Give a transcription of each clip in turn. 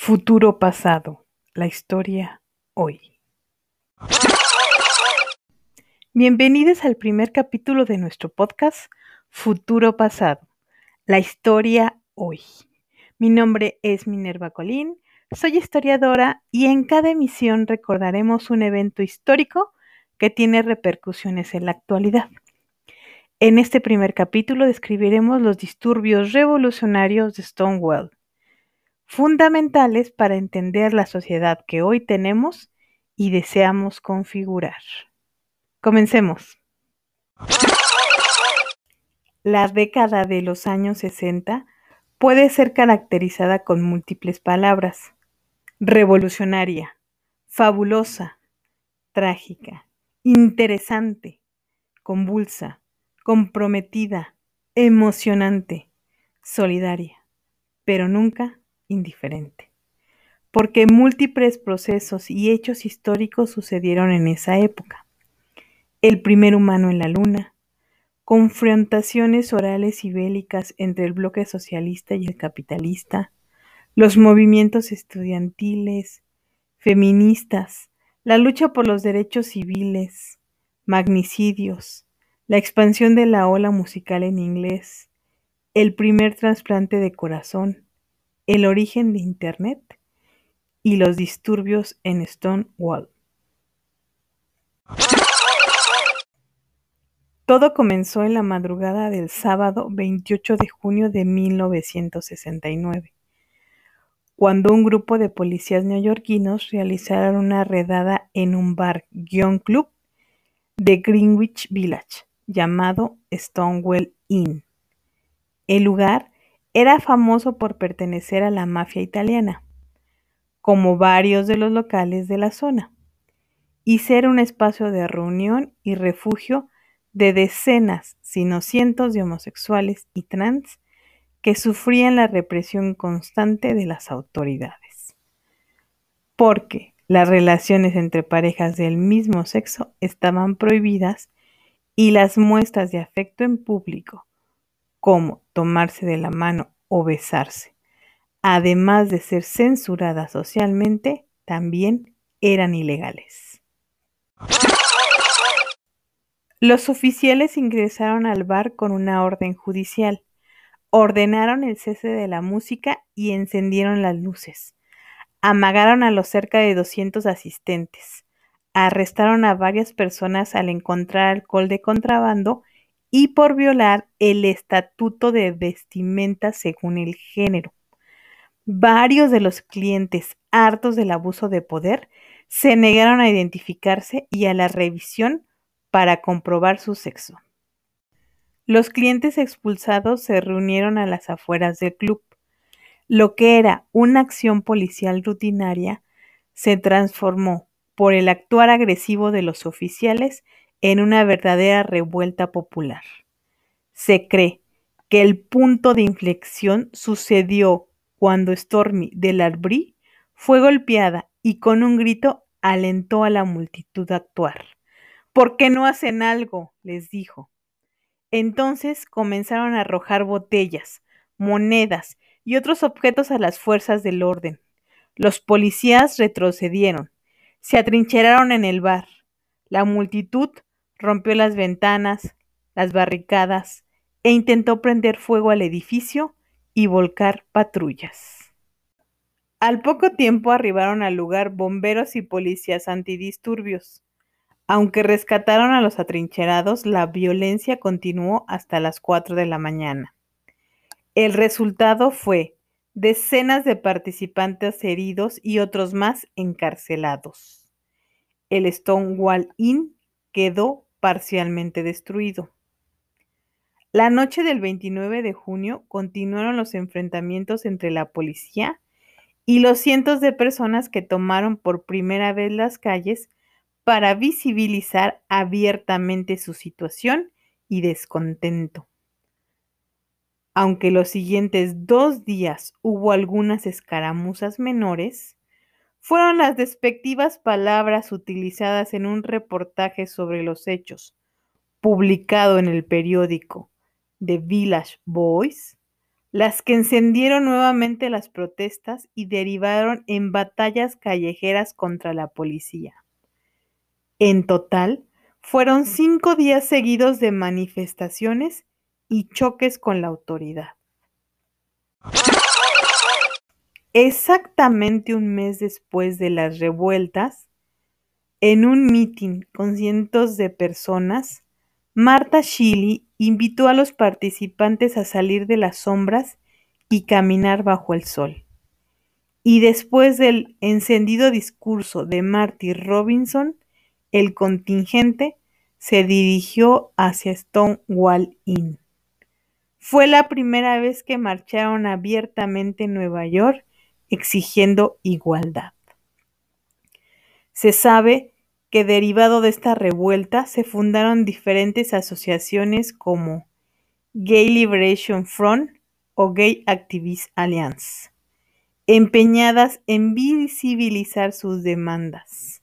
Futuro pasado, la historia hoy. Bienvenidos al primer capítulo de nuestro podcast Futuro pasado, la historia hoy. Mi nombre es Minerva Colín, soy historiadora y en cada emisión recordaremos un evento histórico que tiene repercusiones en la actualidad. En este primer capítulo describiremos los disturbios revolucionarios de Stonewall fundamentales para entender la sociedad que hoy tenemos y deseamos configurar. Comencemos. La década de los años 60 puede ser caracterizada con múltiples palabras. Revolucionaria, fabulosa, trágica, interesante, convulsa, comprometida, emocionante, solidaria, pero nunca indiferente, porque múltiples procesos y hechos históricos sucedieron en esa época. El primer humano en la luna, confrontaciones orales y bélicas entre el bloque socialista y el capitalista, los movimientos estudiantiles, feministas, la lucha por los derechos civiles, magnicidios, la expansión de la ola musical en inglés, el primer trasplante de corazón, el origen de Internet y los disturbios en Stonewall. Todo comenzó en la madrugada del sábado 28 de junio de 1969, cuando un grupo de policías neoyorquinos realizaron una redada en un bar-club de Greenwich Village llamado Stonewall Inn. El lugar era famoso por pertenecer a la mafia italiana, como varios de los locales de la zona, y ser un espacio de reunión y refugio de decenas, sino cientos de homosexuales y trans que sufrían la represión constante de las autoridades. Porque las relaciones entre parejas del mismo sexo estaban prohibidas y las muestras de afecto en público como tomarse de la mano o besarse, además de ser censuradas socialmente, también eran ilegales. Los oficiales ingresaron al bar con una orden judicial, ordenaron el cese de la música y encendieron las luces. Amagaron a los cerca de 200 asistentes. Arrestaron a varias personas al encontrar alcohol de contrabando y por violar el estatuto de vestimenta según el género. Varios de los clientes, hartos del abuso de poder, se negaron a identificarse y a la revisión para comprobar su sexo. Los clientes expulsados se reunieron a las afueras del club. Lo que era una acción policial rutinaria se transformó por el actuar agresivo de los oficiales en una verdadera revuelta popular. Se cree que el punto de inflexión sucedió cuando Stormy del Arbrí fue golpeada y con un grito alentó a la multitud a actuar. ¿Por qué no hacen algo? les dijo. Entonces comenzaron a arrojar botellas, monedas y otros objetos a las fuerzas del orden. Los policías retrocedieron, se atrincheraron en el bar. La multitud rompió las ventanas, las barricadas e intentó prender fuego al edificio y volcar patrullas. Al poco tiempo arribaron al lugar bomberos y policías antidisturbios. Aunque rescataron a los atrincherados, la violencia continuó hasta las 4 de la mañana. El resultado fue decenas de participantes heridos y otros más encarcelados. El Stonewall Inn quedó parcialmente destruido. La noche del 29 de junio continuaron los enfrentamientos entre la policía y los cientos de personas que tomaron por primera vez las calles para visibilizar abiertamente su situación y descontento. Aunque los siguientes dos días hubo algunas escaramuzas menores, fueron las despectivas palabras utilizadas en un reportaje sobre los hechos, publicado en el periódico The Village Voice, las que encendieron nuevamente las protestas y derivaron en batallas callejeras contra la policía. En total, fueron cinco días seguidos de manifestaciones y choques con la autoridad. Exactamente un mes después de las revueltas, en un mitin con cientos de personas, Marta Shilley invitó a los participantes a salir de las sombras y caminar bajo el sol. Y después del encendido discurso de Marty Robinson, el contingente se dirigió hacia Stonewall Inn. Fue la primera vez que marcharon abiertamente en Nueva York exigiendo igualdad. Se sabe que derivado de esta revuelta se fundaron diferentes asociaciones como Gay Liberation Front o Gay Activist Alliance, empeñadas en visibilizar sus demandas.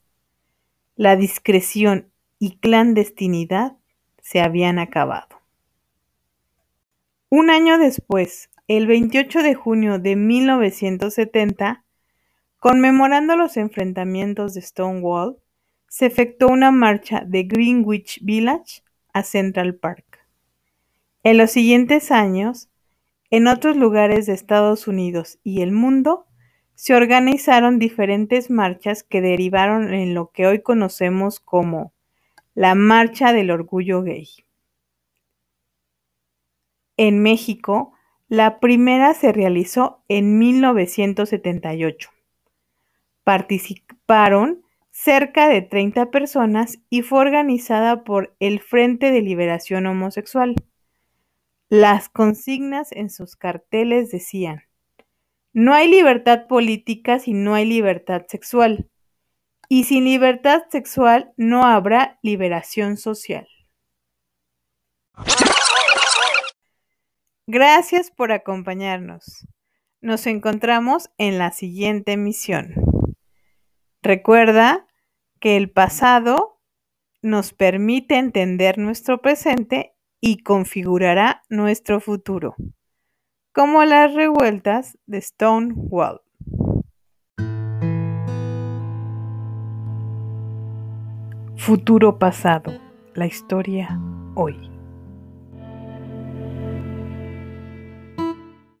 La discreción y clandestinidad se habían acabado. Un año después, el 28 de junio de 1970, conmemorando los enfrentamientos de Stonewall, se efectuó una marcha de Greenwich Village a Central Park. En los siguientes años, en otros lugares de Estados Unidos y el mundo, se organizaron diferentes marchas que derivaron en lo que hoy conocemos como la Marcha del Orgullo Gay. En México, la primera se realizó en 1978. Participaron cerca de 30 personas y fue organizada por el Frente de Liberación Homosexual. Las consignas en sus carteles decían, no hay libertad política si no hay libertad sexual, y sin libertad sexual no habrá liberación social. Gracias por acompañarnos. Nos encontramos en la siguiente emisión. Recuerda que el pasado nos permite entender nuestro presente y configurará nuestro futuro, como las revueltas de Stonewall. Futuro pasado, la historia hoy.